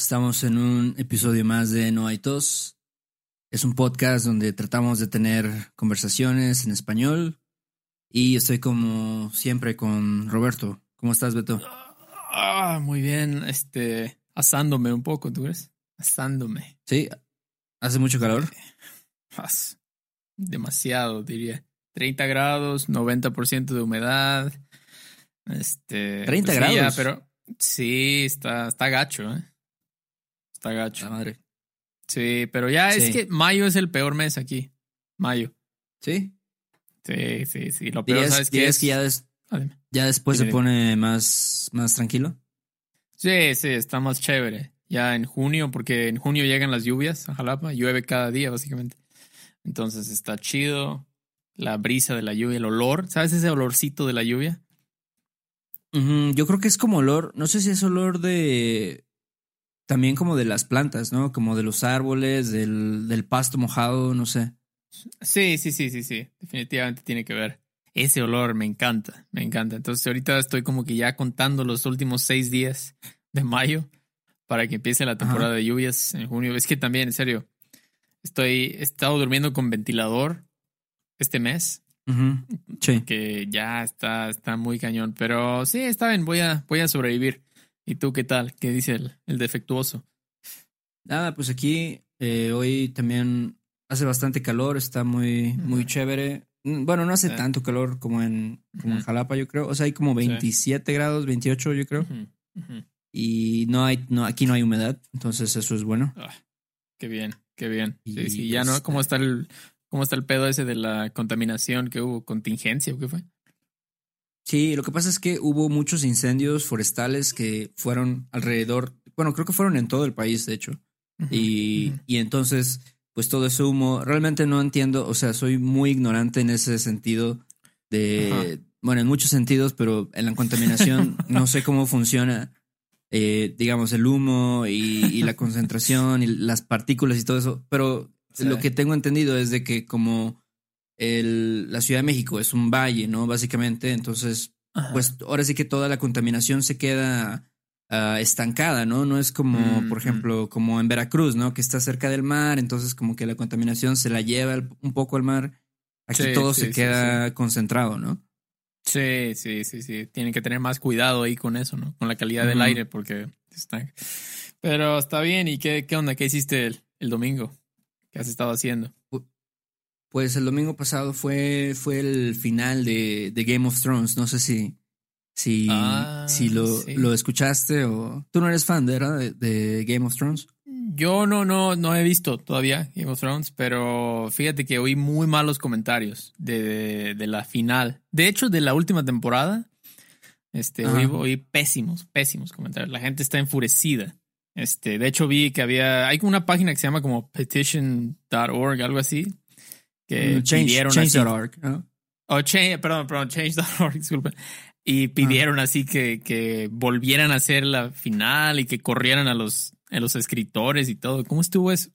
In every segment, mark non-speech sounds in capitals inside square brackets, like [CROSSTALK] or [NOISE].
estamos en un episodio más de No hay tos. Es un podcast donde tratamos de tener conversaciones en español y estoy como siempre con Roberto. ¿Cómo estás, Beto? Ah, muy bien. Este, asándome un poco, ¿tú crees? Asándome. Sí. ¿Hace mucho calor? Demasiado, diría. 30 grados, 90% de humedad. Este. 30 pues grados. pero sí, está, está gacho, ¿eh? Está gacho. La madre. Sí, pero ya es que mayo es el peor mes aquí. Mayo. ¿Sí? Sí, sí, sí. Lo peor, ¿sabes qué es? que ya, ah, ya después se pone más, más tranquilo? Sí, sí, está más chévere. Ya en junio, porque en junio llegan las lluvias a Jalapa. Llueve cada día, básicamente. Entonces está chido. La brisa de la lluvia, el olor. ¿Sabes ese olorcito de la lluvia? yo creo que es como olor. No sé si es olor de. También como de las plantas, ¿no? Como de los árboles, del, del pasto mojado, no sé. Sí, sí, sí, sí, sí. Definitivamente tiene que ver. Ese olor me encanta, me encanta. Entonces ahorita estoy como que ya contando los últimos seis días de mayo para que empiece la temporada de lluvias en junio. Es que también, en serio, Estoy, he estado durmiendo con ventilador este mes. Sí. Que ya está, está muy cañón. Pero sí, está bien, voy a, voy a sobrevivir. ¿Y tú qué tal? ¿Qué dice el, defectuoso? Nada, pues aquí eh, hoy también hace bastante calor, está muy, muy chévere. Mm, bueno, no hace tanto calor como en, como en Jalapa, yo creo. O sea, hay como 27 grados, 28, yo creo. Y no hay, no, aquí no hay humedad, entonces eso es bueno. Ah, qué bien. Qué bien. Sí, sí, ya no, ¿cómo está el, cómo está el pedo ese de la contaminación que hubo? ¿Contingencia o qué fue? Sí, lo que pasa es que hubo muchos incendios forestales que fueron alrededor, bueno, creo que fueron en todo el país, de hecho. y, y entonces, pues todo ese humo, realmente no entiendo, o sea, soy muy ignorante en ese sentido de, bueno, en muchos sentidos, pero en la contaminación [LAUGHS] no sé cómo funciona eh, digamos, el humo y, la [LAUGHS] concentración y las partículas y todo eso. Pero lo que tengo entendido es de que como el, la Ciudad de México es un valle, ¿no? Básicamente, entonces, pues ahora sí que toda la contaminación se queda ah, estancada, ¿no? No es como, mm, por mm. ejemplo, como en Veracruz, ¿no? Que está cerca del mar, entonces como que la contaminación se la lleva un poco al mar. Aquí todo se queda concentrado, ¿no? Sí, sí, sí, sí. Tienen que tener más cuidado ahí con eso, ¿no? Con la calidad del aire, porque está. Pero está bien. ¿Y qué, qué onda? ¿Qué hiciste el, el, domingo? ¿Qué has estado haciendo? Pues el domingo pasado fue, fue el final de, de Game of Thrones. No sé si, si, ah, si lo, lo, escuchaste o. Tú no eres fan, ¿verdad? De, de Game of Thrones. Yo no, no, no he visto todavía Game of Thrones, pero fíjate que oí muy malos comentarios de, de, la final. De hecho, de la última temporada, este, oí, pésimos, pésimos comentarios. La gente está enfurecida. Este, de hecho, vi que había, hay una página que se llama como petition.org, algo así, que mm, pidieron change.org. Oh, change, perdón, perdón, change.org, [LAUGHS] disculpen. Y pidieron así que, que volvieran a hacer la final y que corrieran a los en los escritores y todo. ¿Cómo estuvo eso?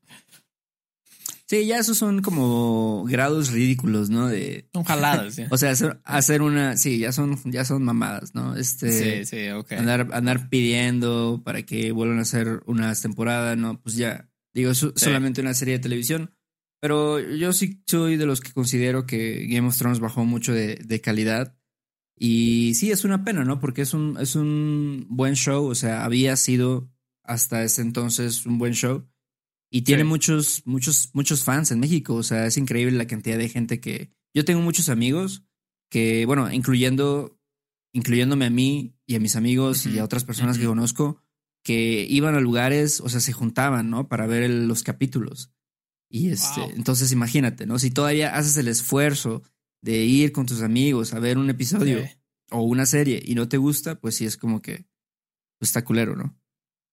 Sí, ya esos son como grados ridículos, ¿no? De son jaladas. [LAUGHS] o sea, hacer, una, sí, ya son, ya son mamadas, ¿no? Este, sí, sí, ok. Andar, andar pidiendo para que vuelvan a hacer una temporada, no, pues ya, digo, solamente una serie de televisión. Pero yo sí soy de los que considero que Game of Thrones bajó mucho de, de calidad. Y sí, es una pena, ¿no? Porque es un, es un buen show, o sea, había sido hasta ese entonces un buen show. Y tiene muchos, muchos, muchos fans en México. O sea, es increíble la cantidad de gente que. Yo tengo muchos amigos que, bueno, incluyendo, incluyéndome a mí y a mis amigos y a otras personas que conozco, que iban a lugares, o sea, se juntaban, ¿no? Para ver los capítulos. Y este, entonces imagínate, ¿no? Si todavía haces el esfuerzo de ir con tus amigos a ver un episodio o una serie y no te gusta, pues sí es como que pues, está culero, ¿no?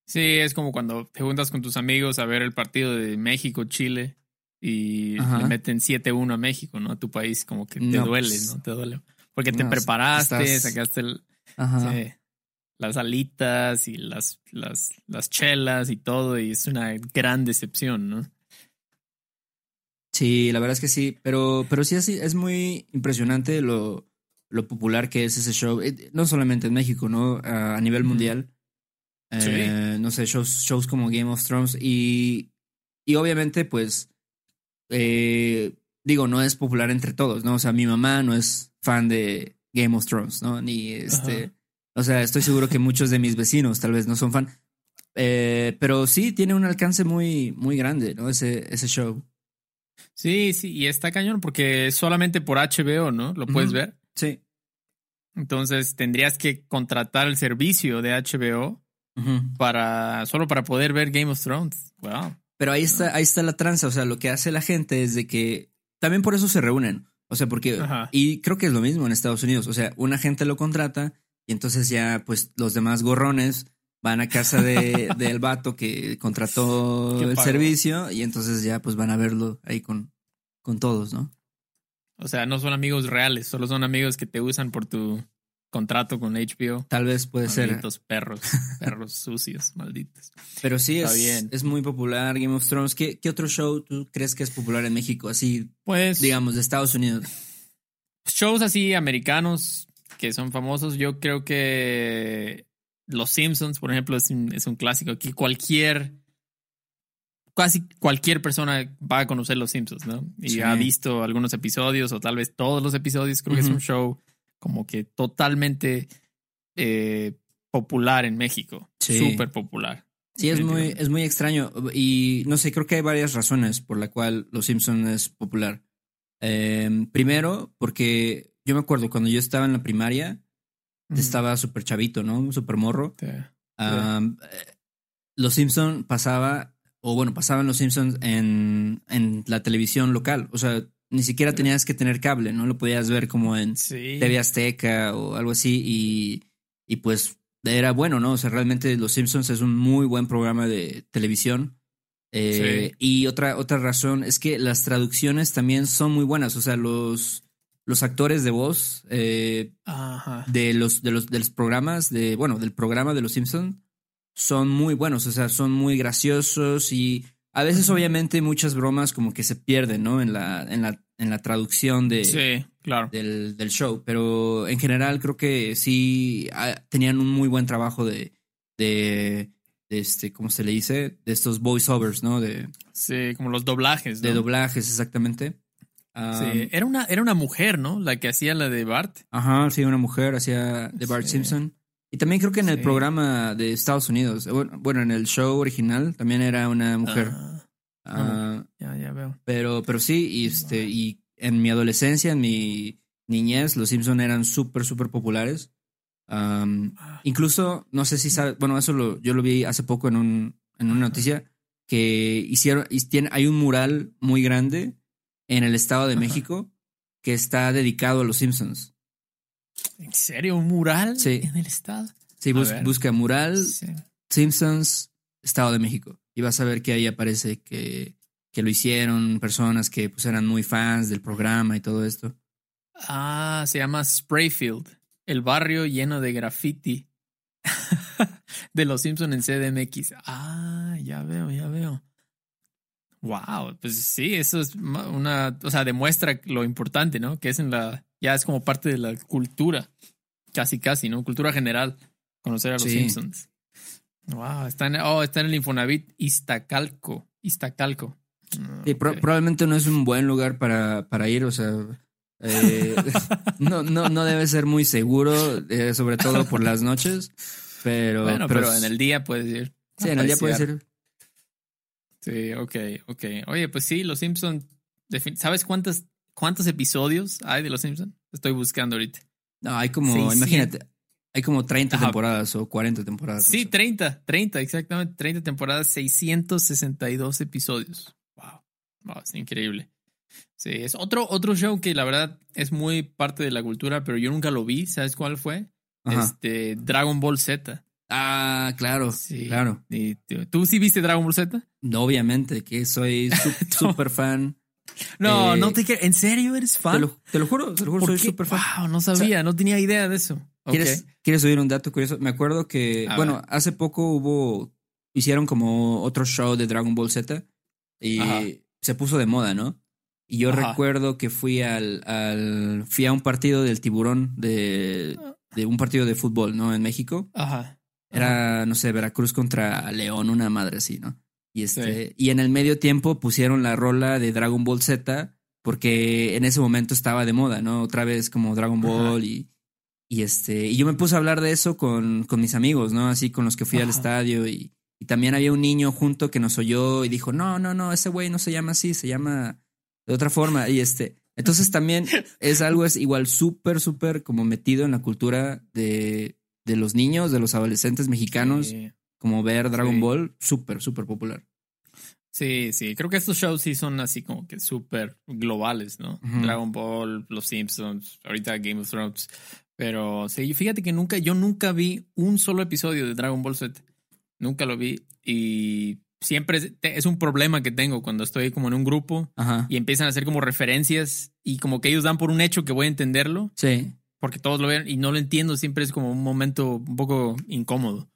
Sí, es como cuando te juntas con tus amigos a ver el partido de México-Chile y le meten 7-1 a México, ¿no? A tu país, como que te duele, pues, ¿no? Te duele. Porque te preparaste, sacaste el, las alitas y las, las, las chelas y todo, y es una gran decepción, ¿no? Sí, la verdad es que sí, pero, pero sí, así es muy impresionante lo, lo popular que es ese show, eh, no solamente en México, ¿no? A, nivel mundial. Eh, no sé, shows, shows como Game of Thrones y, y obviamente, pues, eh, digo, no es popular entre todos, ¿no? O sea, mi mamá no es fan de Game of Thrones, ¿no? Ni este, o sea, estoy seguro que muchos de mis vecinos tal vez no son fan, pero sí tiene un alcance muy, muy grande, ¿no? Ese, ese show. Sí, sí, y está cañón porque solamente por HBO, ¿no? Lo puedes ver. Sí. Entonces tendrías que contratar el servicio de HBO para solo para poder ver Game of Thrones. Wow. Pero ahí está, ahí está la tranza. O sea, lo que hace la gente es de que también por eso se reúnen. O sea, porque y creo que es lo mismo en Estados Unidos. O sea, una gente lo contrata y entonces ya, pues, los demás gorrones van a casa de, [LAUGHS] del vato que contrató el servicio y entonces ya pues van a verlo ahí con, con todos, ¿no? O sea, no son amigos reales, solo son amigos que te usan por tu contrato con HBO. Tal vez puede ser. Malditos perros, [LAUGHS] perros sucios, malditos. Pero sí, es, bien. es muy popular Game of Thrones. ¿Qué, ¿Qué otro show tú crees que es popular en México? Así, pues, digamos, de Estados Unidos. Shows así americanos que son famosos, yo creo que los Simpsons, por ejemplo, es un, es un clásico que cualquier, casi cualquier persona va a conocer Los Simpsons, ¿no? Y ha visto algunos episodios o tal vez todos los episodios. Creo que es un show como que totalmente eh, popular en México. Súper popular. Sí, es muy, es muy extraño. Y no sé, creo que hay varias razones por la cual Los Simpsons es popular. Em, primero, porque yo me acuerdo cuando yo estaba en la primaria, estaba súper chavito, ¿no? Súper morro. los Simpsons pasaba, o bueno, pasaban los Simpsons en, en la televisión local. O sea, ni siquiera tenías que tener cable, ¿no? Lo podías ver como en TV Azteca o algo así. Y, y pues era bueno, ¿no? O sea, realmente Los Simpsons es un muy buen programa de televisión. Eh, y otra, otra razón es que las traducciones también son muy buenas. O sea, los, los actores de voz eh, de los de los de los programas de bueno del programa de los Simpsons son muy buenos o sea son muy graciosos y a veces obviamente muchas bromas como que se pierden no en la en la en la traducción de sí, claro. del, del show pero en general creo que sí ah, tenían un muy buen trabajo de de, este cómo se le dice de estos voiceovers no de sí como los doblajes de doblajes exactamente sí, era una, era una mujer, ¿no? La que hacía la de Bart. Ajá, sí, una mujer hacía de Bart Simpson. Y también creo que en el programa de Estados Unidos, bueno, en el show original también era una mujer. Ah, ya, ya veo. Pero, pero sí, y, este, y en mi adolescencia, en mi niñez, los Simpson eran súper, súper populares. Ah. incluso, no sé si sabes, bueno, eso lo, yo lo vi hace poco en, un, en una noticia, que hicieron, hay un mural muy grande en el Estado de México que está dedicado a los Simpsons. ¿En serio? ¿Un mural sí. en el Estado? Sí, busca mural Simpsons, Estado de México. Y vas a ver que ahí aparece que, que lo hicieron personas que pues, eran muy fans del programa y todo esto. Ah, se llama Sprayfield, el barrio lleno de graffiti [LAUGHS] de los Simpsons en CDMX. Ah, ya veo, ya veo. Wow, pues sí, eso es una, o sea, demuestra lo importante, ¿no? Que es en la, ya es como parte de la cultura, casi casi, ¿no? Cultura general, conocer a los Simpsons. Wow, está en, oh, está en el Infonavit Iztacalco, Iztacalco. Sí, probablemente no es un buen lugar para, para ir, o sea, eh, [LAUGHS] no, no, no debe ser muy seguro, eh, sobre todo por las noches, pero... Bueno, pero, en el día puedes ir. Sí, en el día puedes ir. Sí, ok, ok. Oye, pues sí, Los Simpsons. ¿Sabes cuántos, cuántos episodios hay de Los Simpsons? Estoy buscando ahorita. No, hay como, imagínate, hay como 30 temporadas o 40 temporadas. Sí, 30, 30, exactamente. 30 temporadas, 662 episodios. Wow, wow, es increíble. Sí, es otro, otro show que la verdad es muy parte de la cultura, pero yo nunca lo vi. ¿Sabes cuál fue? Este, Dragon Ball Z. Ah, claro, sí, claro. ¿Y tú, sí viste Dragon Ball Z? Obviamente, que soy [LAUGHS] súper fan. No, no te ¿En serio eres fan? Te lo, juro, te lo juro, soy súper fan. Wow, no sabía, no tenía idea de eso. ¿quieres, ¿Quieres oír un dato curioso? Me acuerdo que, bueno, hace poco hubo, hicieron como otro show de Dragon Ball Z y se puso de moda, ¿no? Y yo recuerdo que fui al, al, fui a un partido del tiburón de, de un partido de fútbol, ¿no? En México. Ajá. Era, no sé, Veracruz contra León, una madre así, ¿no? Y este, y en el medio tiempo pusieron la rola de Dragon Ball Z, porque en ese momento estaba de moda, ¿no? Otra vez como Dragon Ball y, y este, y yo me puse a hablar de eso con, con mis amigos, ¿no? Así con los que fui al estadio y, y también había un niño junto que nos oyó y dijo, no, no, no, ese güey no se llama así, se llama de otra forma. Y este, entonces también es algo es igual súper, súper como metido en la cultura de, de los niños, de los adolescentes mexicanos, como ver Dragon Ball, súper, súper popular. Sí, sí, creo que estos shows sí son así como que súper globales, ¿no? Dragon Ball, Los Simpsons, ahorita Game of Thrones. Pero sí, fíjate que nunca, yo nunca vi un solo episodio de Dragon Ball Z. Nunca lo vi. Y siempre es, un problema que tengo cuando estoy como en un grupo y empiezan a hacer como referencias y como que ellos dan por un hecho que voy a entenderlo. Sí. Porque todos lo ven y no lo entiendo, siempre es como un momento un poco incómodo.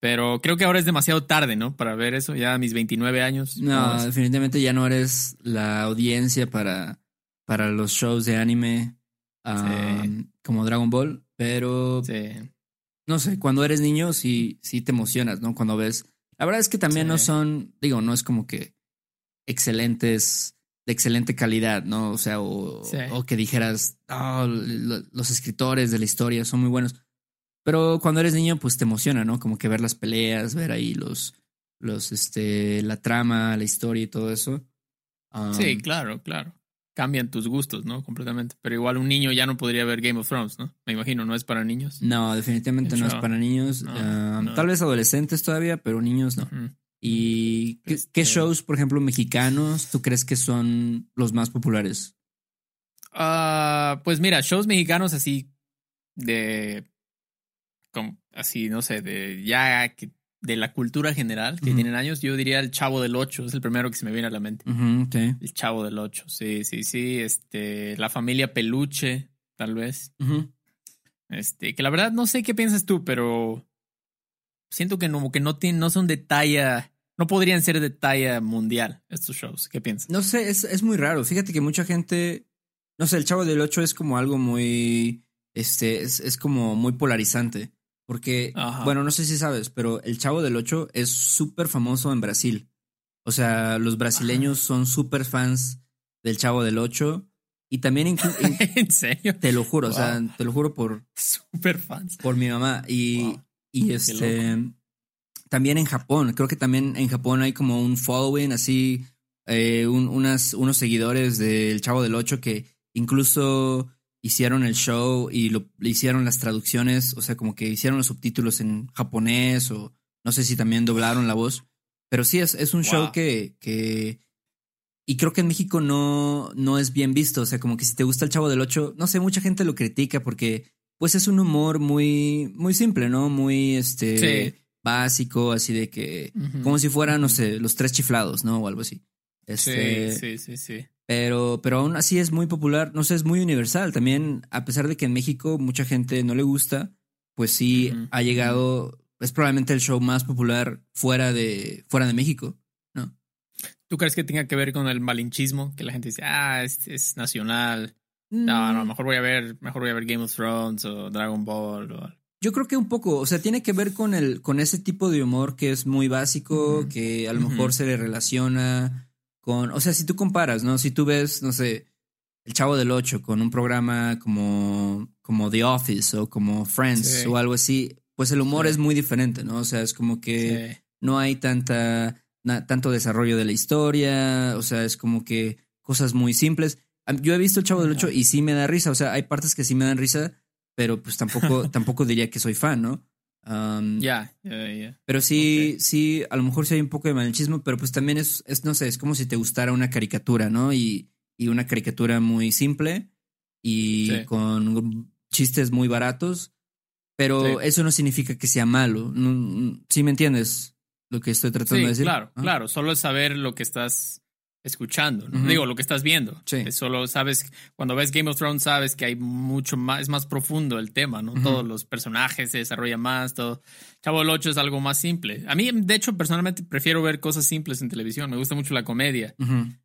Pero creo que ahora es demasiado tarde, ¿no? Para ver eso, ya a mis 29 años. No, definitivamente ya no eres la audiencia para, para los shows de anime como Dragon Ball, pero no sé, cuando eres niño sí, sí te emocionas, ¿no? Cuando ves la verdad es que también no son, digo, no es como que excelentes, de excelente calidad, ¿no? O sea, o, que dijeras, oh, los escritores de la historia son muy buenos. Pero cuando eres niño, pues te emociona, ¿no? Como que ver las peleas, ver ahí los, los, este, la trama, la historia y todo eso. sí, claro, claro cambian tus gustos, ¿no? Completamente. Pero igual un niño ya no podría ver Game of Thrones, ¿no? Me imagino, no es para niños. No, definitivamente no es para niños. Ah, tal vez adolescentes todavía, pero niños no. ¿Y qué, este shows, por ejemplo, mexicanos, tú crees que son los más populares? Ah, pues mira, shows mexicanos así de... así, no sé, de ya que de la cultura general que tienen años, yo diría el Chavo del Ocho, es el primero que se me viene a la mente. El Chavo del Ocho, sí, sí, sí. Este, la familia Peluche, tal vez. Este, que la verdad no sé qué piensas tú, pero siento que no, que no, tienen, no son de talla, no podrían ser de talla mundial estos shows. ¿Qué piensas? No sé, es, es muy raro. Fíjate que mucha gente, no sé, el Chavo del Ocho es como algo muy, este, es, es como muy polarizante. Porque, bueno, no sé si sabes, pero el Chavo del Ocho es súper famoso en Brasil. O sea, los brasileños son súper fans del Chavo del Ocho. Y también... [LAUGHS] ¿En serio? Te lo juro, o sea, te lo juro por... [LAUGHS] Súper fans. Por mi mamá. Y, y este... También en Japón, creo que también en Japón hay como un following, así, eh, unas, unos seguidores del Chavo del Ocho que incluso hicieron el show y lo, hicieron las traducciones, o sea, como que hicieron los subtítulos en japonés o no sé si también doblaron la voz. Pero sí, es, es un show que, que... Y creo que en México no, no es bien visto. O sea, como que si te gusta el Chavo del Ocho, no sé, mucha gente lo critica porque pues es un humor muy, muy simple, ¿no? Muy, este, básico, así de que, como si fueran, no sé, los tres chiflados, ¿no? O algo así. Este, sí, sí, sí, sí. Pero, pero aún así es muy popular, no sé, es muy universal. También, a pesar de que en México mucha gente no le gusta, pues sí ha llegado, es probablemente el show más popular fuera de, fuera de México, ¿no? ¿Tú crees que tenga que ver con el malinchismo? Que la gente dice, ah, es, nacional. No, no, mm. mejor voy a ver, mejor voy a ver Game of Thrones o Dragon Ball Yo creo que un poco, o sea, tiene que ver con el, con ese tipo de humor que es muy básico, que a lo mejor se le relaciona con, o sea, si tú comparas, ¿no? Si tú ves, no sé, El Chavo del Ocho con un programa como, como The Office o como Friends o algo así, pues el humor es muy diferente, ¿no? O sea, es como que no hay tanta, tanto desarrollo de la historia, o sea, es como que cosas muy simples. Yo he visto El Chavo del Ocho y sí me da risa, o sea, hay partes que sí me dan risa, pero pues tampoco, [LAUGHS] tampoco diría que soy fan, ¿no? ya, ya, Pero sí, sí, a lo mejor sí hay un poco de malinchismo, pero pues también es, es, no sé, es como si te gustara una caricatura, ¿no? Y, y una caricatura muy simple y con chistes muy baratos. Pero eso no significa que sea malo. ¿Sí me entiendes lo que estoy tratando de decir? Claro, claro. Solo es saber lo que estás escuchando, digo, lo que estás viendo. Sí. Solo sabes, cuando ves Game of Thrones, sabes que hay mucho más, es más profundo el tema, ¿no? Todos los personajes se desarrollan más, todo. Chavo el 8 es algo más simple. A mí, de hecho, personalmente prefiero ver cosas simples en televisión. Me gusta mucho la comedia,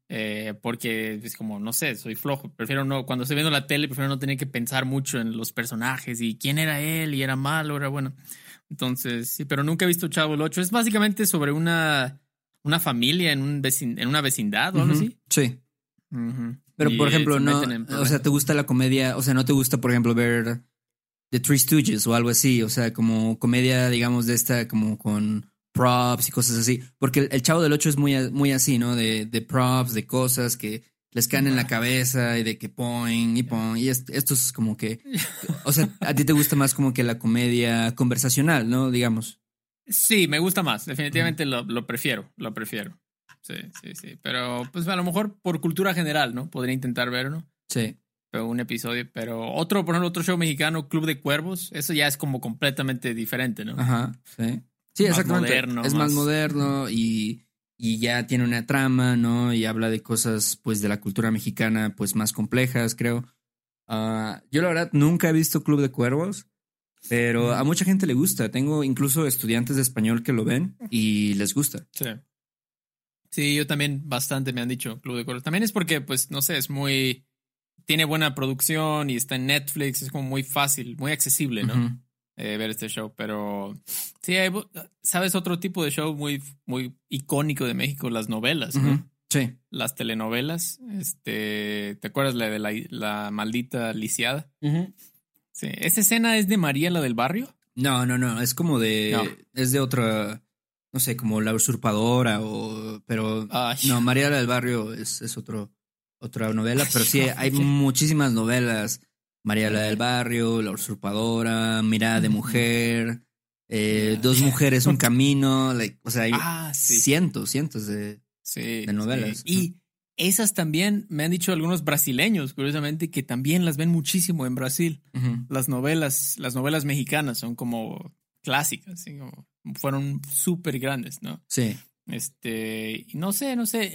eh, porque es como, no sé, soy flojo. Prefiero no, cuando estoy viendo la tele, prefiero no tener que pensar mucho en los personajes y quién era él y era malo, era bueno. Entonces, sí, pero nunca he visto Chavo el 8. Es básicamente sobre una una familia en, un en una vecindad o algo así. Sí. Pero, por ejemplo, no, o sea, ¿te gusta la comedia? O sea, ¿no te gusta, por ejemplo, ver The Three Stooges o algo así? O sea, como comedia, digamos, de esta, como con props y cosas así. Porque el, Chavo del Ocho es muy, muy así, ¿no? De, de props, de cosas que les caen en la cabeza y de que poing y poing. Y esto, esto es como que, [LAUGHS] o sea, a ti te gusta más como que la comedia conversacional, ¿no? Digamos. Sí, me gusta más. Definitivamente lo, lo, prefiero, lo prefiero. Sí, sí, sí. Pero pues a lo mejor por cultura general, ¿no? Podría intentar verlo. Sí. Pero un episodio. Pero otro, por ejemplo, otro show mexicano, Club de Cuervos, eso ya es como completamente diferente, ¿no? Ajá, sí. Sí, exactamente. es más, moderno y, y, ya tiene una trama, ¿no? Y habla de cosas, pues, de la cultura mexicana, pues, más complejas, creo. Ah, yo, la verdad, nunca he visto Club de Cuervos. Pero a mucha gente le gusta. Tengo incluso estudiantes de español que lo ven y les gusta. Sí. Sí, yo también bastante me han dicho Club de Cuervos. También es porque, pues, no sé, es muy. Tiene buena producción y está en Netflix. Es como muy fácil, muy accesible, ¿no? Eh, ver este show. Pero sí, ¿sabes? Otro tipo de show muy, muy icónico de México, las novelas, ¿no? Sí. Las telenovelas. Este. ¿Te acuerdas la de la, la maldita lisiada? Sí. ¿Esa escena es de María la del barrio? No, no, no. Es como de. Es de otra. No sé, como la usurpadora o. Pero. No, María la del barrio es, es otro, otra novela. Pero sí, hay muchísimas novelas. María la del barrio, La usurpadora, Mirada de mujer. Eh, dos mujeres, un camino. o sea, hay ah, cientos, cientos de, de novelas. Y esas también me han dicho algunos brasileños, curiosamente, que también las ven muchísimo en Brasil. Las novelas, las novelas mexicanas son como clásicas, fueron súper grandes, ¿no? Sí. Este, no sé, no sé.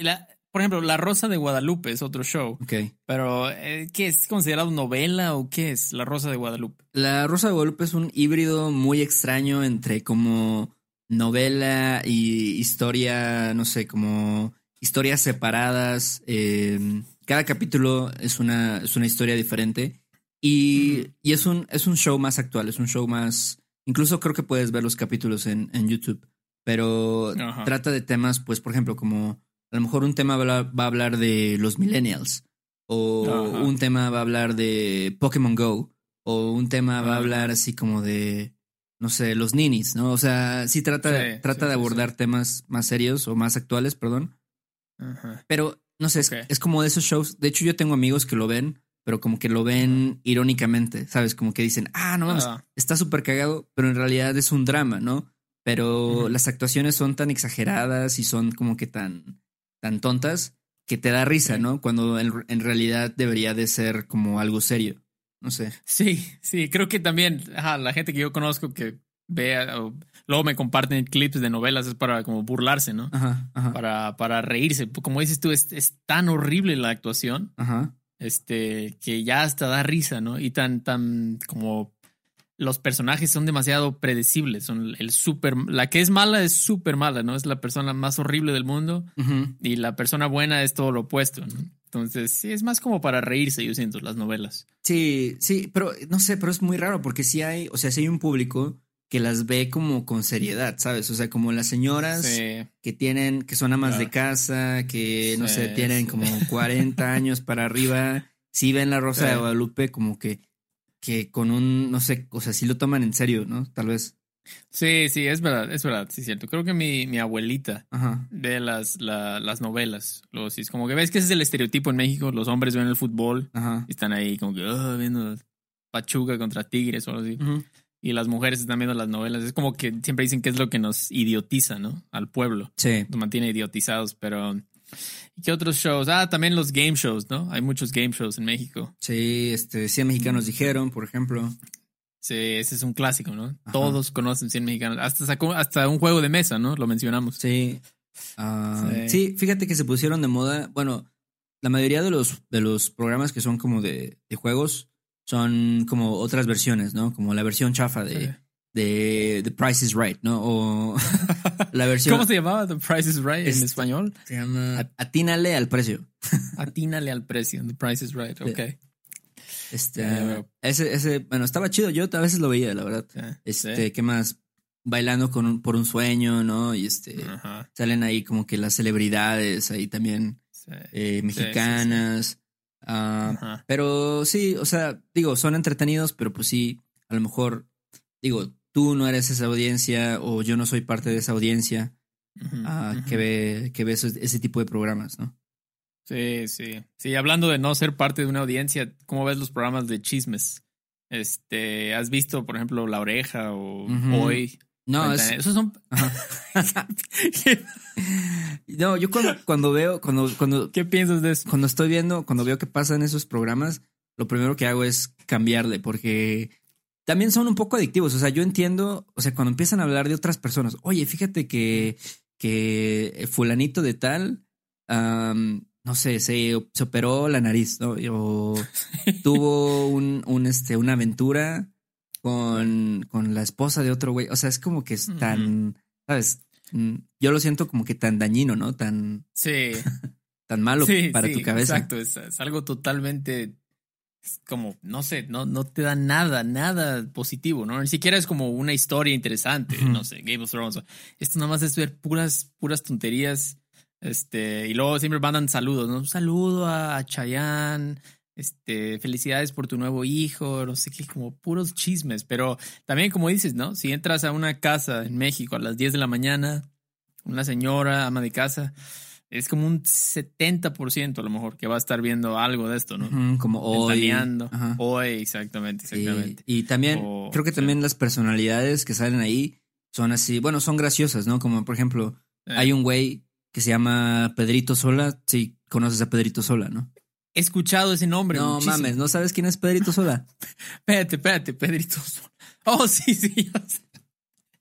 por ejemplo, La Rosa de Guadalupe es otro show. Ok. Pero, eh, ¿qué es considerado novela o qué es La Rosa de Guadalupe? La Rosa de Guadalupe es un híbrido muy extraño entre como novela y historia, no sé, como historias separadas. Eh, cada capítulo es una, es una historia diferente. Y, y, es, un, es un show más actual, es un show más... Incluso creo que puedes ver los capítulos en, en YouTube. Pero trata de temas, pues, por ejemplo, como a lo mejor un tema va a hablar de los millennials. O un tema va a hablar de Pokémon Go. O un tema va a hablar así como de, no sé, los ninis, ¿no? O sea, sí trata, trata de abordar temas más serios o más actuales, perdón. Pero, no sé, es, como de esos shows. De hecho, yo tengo amigos que lo ven, pero como que lo ven irónicamente, ¿sabes? Como que dicen, ah, no vamos, ah. está súper cagado, pero en realidad es un drama, ¿no? Pero las actuaciones son tan exageradas y son como que tan, tan tontas que te da risa, ¿no? Cuando en, realidad debería de ser como algo serio. No sé. Sí, sí, creo que también la gente que yo conozco que vea o luego me comparten clips de novelas, es para como burlarse, ¿no? Ajá, Para, para reírse. Como dices tú, es, es tan horrible la actuación. Ajá. Este, que ya hasta da risa, ¿no? Y tan, tan como los personajes son demasiado predecibles. Son el. La que es mala es súper mala, ¿no? Es la persona más horrible del mundo. Y la persona buena es todo lo opuesto, ¿no? Entonces, sí, es más como para reírse, yo siento, las novelas. Sí, sí, pero no sé, pero es muy raro porque si hay, o sea, si hay un público que las ve como con seriedad, ¿sabes? O sea, como las señoras que tienen, que son amas de casa, que no sé, tienen como 40 años para arriba, sí ven la Rosa de Guadalupe como que, que con un, no sé, o sea, sí lo toman en serio, ¿no? Tal vez. Sí, sí, es verdad, es verdad, sí, es cierto. Creo que mi, mi abuelita ve las, las novelas. Los, es como que ves que ese es el estereotipo en México. Los hombres ven el fútbol y están ahí como que oh, viendo Pachuca contra Tigres o algo así y las mujeres están viendo las novelas. Es como que siempre dicen que es lo que nos idiotiza, ¿no? Al pueblo. Sí. Nos mantiene idiotizados, pero... ¿Qué otros shows? Ah, también los game shows, ¿no? Hay muchos game shows en México. Sí, este, 100 mexicanos dijeron, por ejemplo. Sí, ese es un clásico, ¿no? Todos conocen 100 mexicanos. Hasta sacó hasta un juego de mesa, ¿no? Lo mencionamos. Sí. Ah, sí. fíjate que se pusieron de moda. Bueno, la mayoría de los, de los programas que son como de, de juegos son como otras versiones, ¿no? Como la versión chafa de, de The Price is Right, ¿no? O [LAUGHS] la versión. ¿Cómo se llamaba The Price is Right en español? Se llama Atínale al precio. [LAUGHS] Atínale al precio. The Price is Right, ok. Este, ese, ese, bueno, estaba chido. Yo a veces lo veía, la verdad. este, ¿qué más? Bailando con por un sueño, ¿no? Y este, salen ahí como que las celebridades ahí también eh, mexicanas. Ah, pero sí, o sea, digo, son entretenidos, pero pues sí, a lo mejor, digo, tú no eres esa audiencia o yo no soy parte de esa audiencia ah, que ve, que ve ese tipo de programas, ¿no? Sí, sí. Sí, hablando de no ser parte de una audiencia, ¿cómo ves los programas de chismes? Este, ¿has visto, por ejemplo, La Oreja o Hoy? No, esos son. [LAUGHS] no, yo cuando, cuando veo, cuando, cuando. ¿Qué piensas de eso? Cuando estoy viendo, cuando veo que pasan esos programas, lo primero que hago es cambiarle, porque también son un poco adictivos. O sea, yo entiendo, o sea, cuando empiezan a hablar de otras personas, oye, fíjate que, que fulanito de tal no sé, se, operó la nariz, ¿no? O tuvo un, un, este, una aventura con, con la esposa de otro güey. O sea, es como que es tan, ¿sabes? Mm, yo lo siento como que tan dañino, ¿no? Tan. Sí. [LAUGHS] tan malo para tu cabeza. Exacto, es, algo totalmente. como, no sé, no, no te da nada, nada positivo, ¿no? Ni siquiera es como una historia interesante, no sé, Game of Thrones. Esto nada más es ver puras, puras tonterías este, y luego siempre mandan saludos, ¿no? Un saludo a Chayanne, este, felicidades por tu nuevo hijo, no sé qué, como puros chismes. Pero también, como dices, ¿no? Si entras a una casa en México a las 10 de la mañana, una señora, ama de casa, es como un 70% a lo mejor que va a estar viendo algo de esto, ¿no? como hoy. Hoy, exactamente, exactamente. Y, también, creo que también las personalidades que salen ahí son así, bueno, son graciosas, ¿no? Como por ejemplo, eh. hay un güey que se llama Pedrito Sola. Sí, conoces a Pedrito Sola, ¿no? He escuchado ese nombre. No mames, ¿no sabes quién es Pedrito Sola? [LAUGHS] espérate, espérate, Pedrito Sola. Oh, sí, sí.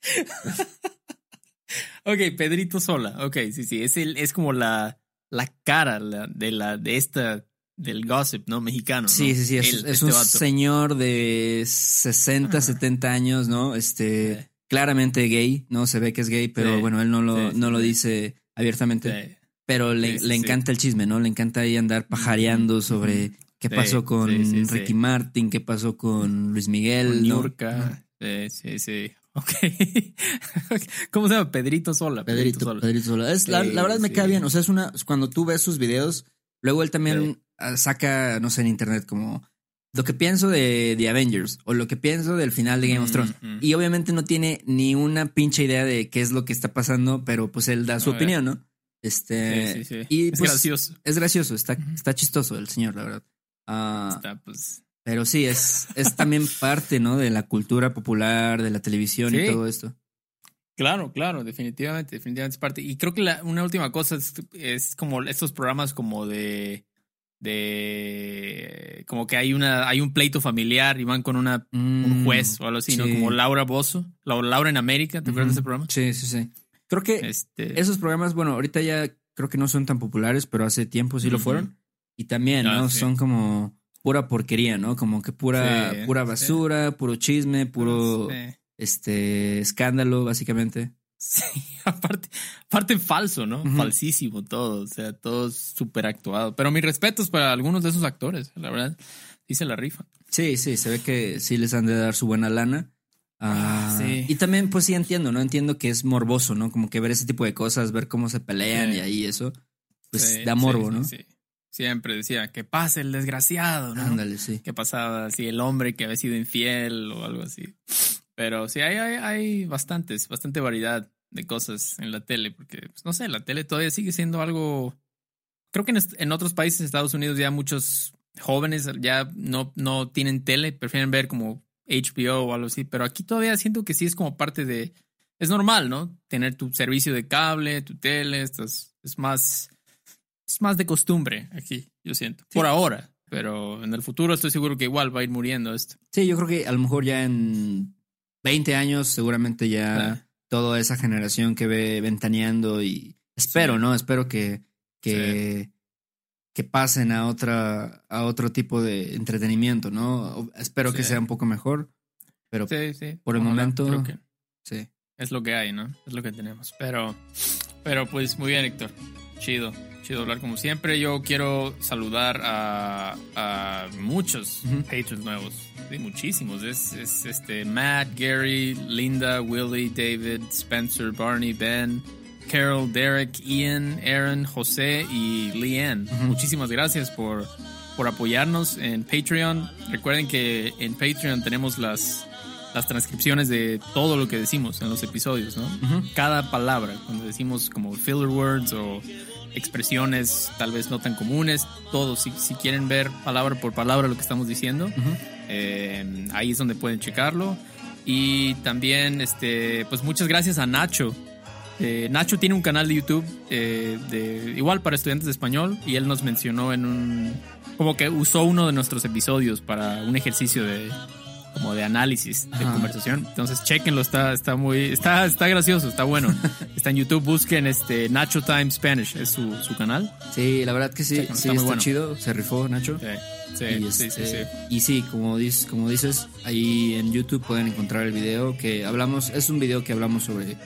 [LAUGHS] ok, Pedrito Sola. Ok, sí, sí. Es, el, es como la, la cara de, la, de esta del gossip, ¿no? Mexicano. Sí, sí, sí. Es, este un señor de 60, 70 años, ¿no? Este, claramente gay, ¿no? Se ve que es gay, pero bueno, él no lo, no lo dice abiertamente. Pero le, le encanta el chisme, ¿no? Le encanta ahí andar pajareando sobre qué pasó con Ricky Martin, qué pasó con Luis Miguel. Con Sí, sí, sí. [LAUGHS] Ok. ¿Cómo se llama? Pedrito Sola. Pedrito, Sola. Pedrito Sola. Es, la, la, verdad me cae bien. O sea, es una. Cuando tú ves sus videos, luego él también ah, saca, no sé, en internet como lo que pienso de The Avengers o lo que pienso del final de Game of Thrones. Y obviamente no tiene ni una pinche idea de qué es lo que está pasando, pero pues él da su opinión, ¿no? Este. Sí, sí, Y, es pues, gracioso. Es gracioso, está, está chistoso el señor, la verdad. Ah, está, pues. Pero sí, es, es también [LAUGHS] parte, ¿no? De la cultura popular, de la televisión y todo esto. Claro, claro, definitivamente, definitivamente es parte. Y creo que la, una última cosa es, es como estos programas como de de como que hay una hay un pleito familiar y van con una un mm, juez o algo así, ¿no? Como Laura Bozo, Laura en América, ¿te acuerdas de ese programa? Sí, sí, sí. Creo que este... esos programas, bueno, ahorita ya creo que no son tan populares, pero hace tiempo sí lo fueron. Y también, ¿no? Son como pura porquería, ¿no? Como que pura, pura basura, puro chisme, puro este escándalo, básicamente. Sí, [LAUGHS] aparte, aparte falso, ¿no? Falsísimo todo, o sea, todo súper actuado. Pero mis respetos para algunos de esos actores, la verdad, dice la rifa. Sí, sí, se ve que sí les han de dar su buena lana. Ah, sí. Y también, pues sí entiendo, ¿no? Entiendo que es morboso, ¿no? Como que ver ese tipo de cosas, ver cómo se pelean y ahí eso, pues da morbo, ¿no? Sí, Siempre decía, que pase el desgraciado, ¿no? Ándale, sí. Que pasaba así el hombre que había sido infiel o algo así. Pero sí, hay, hay, hay bastantes, bastante variedad de cosas en la tele, porque, pues, no sé, la tele todavía sigue siendo algo... Creo que en, otros países, Estados Unidos, ya muchos jóvenes ya no, no tienen tele, prefieren ver como HBO o algo así, pero aquí todavía siento que sí es como parte de... Es normal, ¿no? Tener tu servicio de cable, tu tele, esto es, más... Es más de costumbre aquí, yo siento. Por ahora. pero en el futuro estoy seguro que igual va a ir muriendo esto. Sí, yo creo que a lo mejor ya en 20 años seguramente ya toda esa generación que ve ventaneando y espero, ¿no? Espero que, que, que pasen a otra, a otro tipo de entretenimiento, ¿no? Espero que sea un poco mejor, pero por el momento, sí. Es lo que hay, ¿no? Es lo que tenemos. Pero, pero pues muy bien, Héctor. Chido, chido hablar como siempre. Yo quiero saludar a, a muchos patrons nuevos. Sí, muchísimos. Es, es, este Matt, Gary, Linda, Willie, David, Spencer, Barney, Ben, Carol, Derek, Ian, Aaron, José y Leanne. Muchísimas gracias por, por apoyarnos en Patreon. Recuerden que en Patreon tenemos las las transcripciones de todo lo que decimos en los episodios, ¿no? Cada palabra, cuando decimos como filler words o expresiones tal vez no tan comunes, todo, si, si quieren ver palabra por palabra lo que estamos diciendo, eh, ahí es donde pueden checarlo. Y también, este, pues muchas gracias a Nacho. Eh, Nacho tiene un canal de YouTube eh, de, igual para estudiantes de español y él nos mencionó en un, como que usó uno de nuestros episodios para un ejercicio de, como de análisis de conversación. Entonces, chequenlo, está, está muy, está, está gracioso, está bueno. [LAUGHS] está en YouTube, busquen este Nacho Time Spanish, es su, su canal. Sí, la verdad que sí, sí, está, muy chido, se rifó Nacho. Sí, y, sí, sí, este, Y sí, como dices, como dices, ahí en YouTube pueden encontrar el video que hablamos, es un video que hablamos sobre,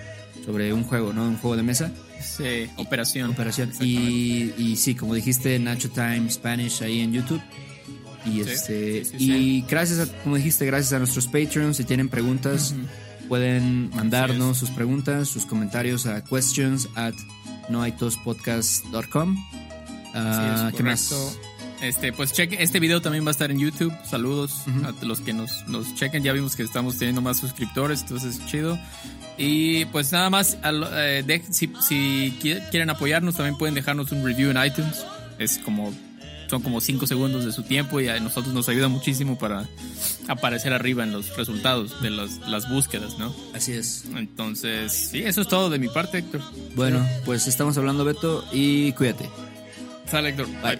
sobre un juego, ¿no? Un juego de mesa. Sí, operación. Operación. Y, y sí, como dijiste, Nacho Time Spanish ahí en YouTube. Y, este, y gracias, a, como dijiste, gracias a nuestros Patreons. Si tienen preguntas, pueden mandarnos sus preguntas, sus comentarios a questions at noaitospodcast.com. Uh, ¿Qué más? Este, pues cheque, este video también va a estar en YouTube. Saludos a los que nos, nos chequen. Ya vimos que estamos teniendo más suscriptores, entonces chido. Y pues nada más, eh, si, si quieren apoyarnos, también pueden dejarnos un review en iTunes. Es como son como 5 segundos de su tiempo y a nosotros nos ayuda muchísimo para aparecer arriba en los resultados de las búsquedas, ¿no? Así es. Entonces, sí, eso es todo de mi parte, Héctor. Bueno, pues estamos hablando, Beto, y cuídate. Sale, Héctor. Bye.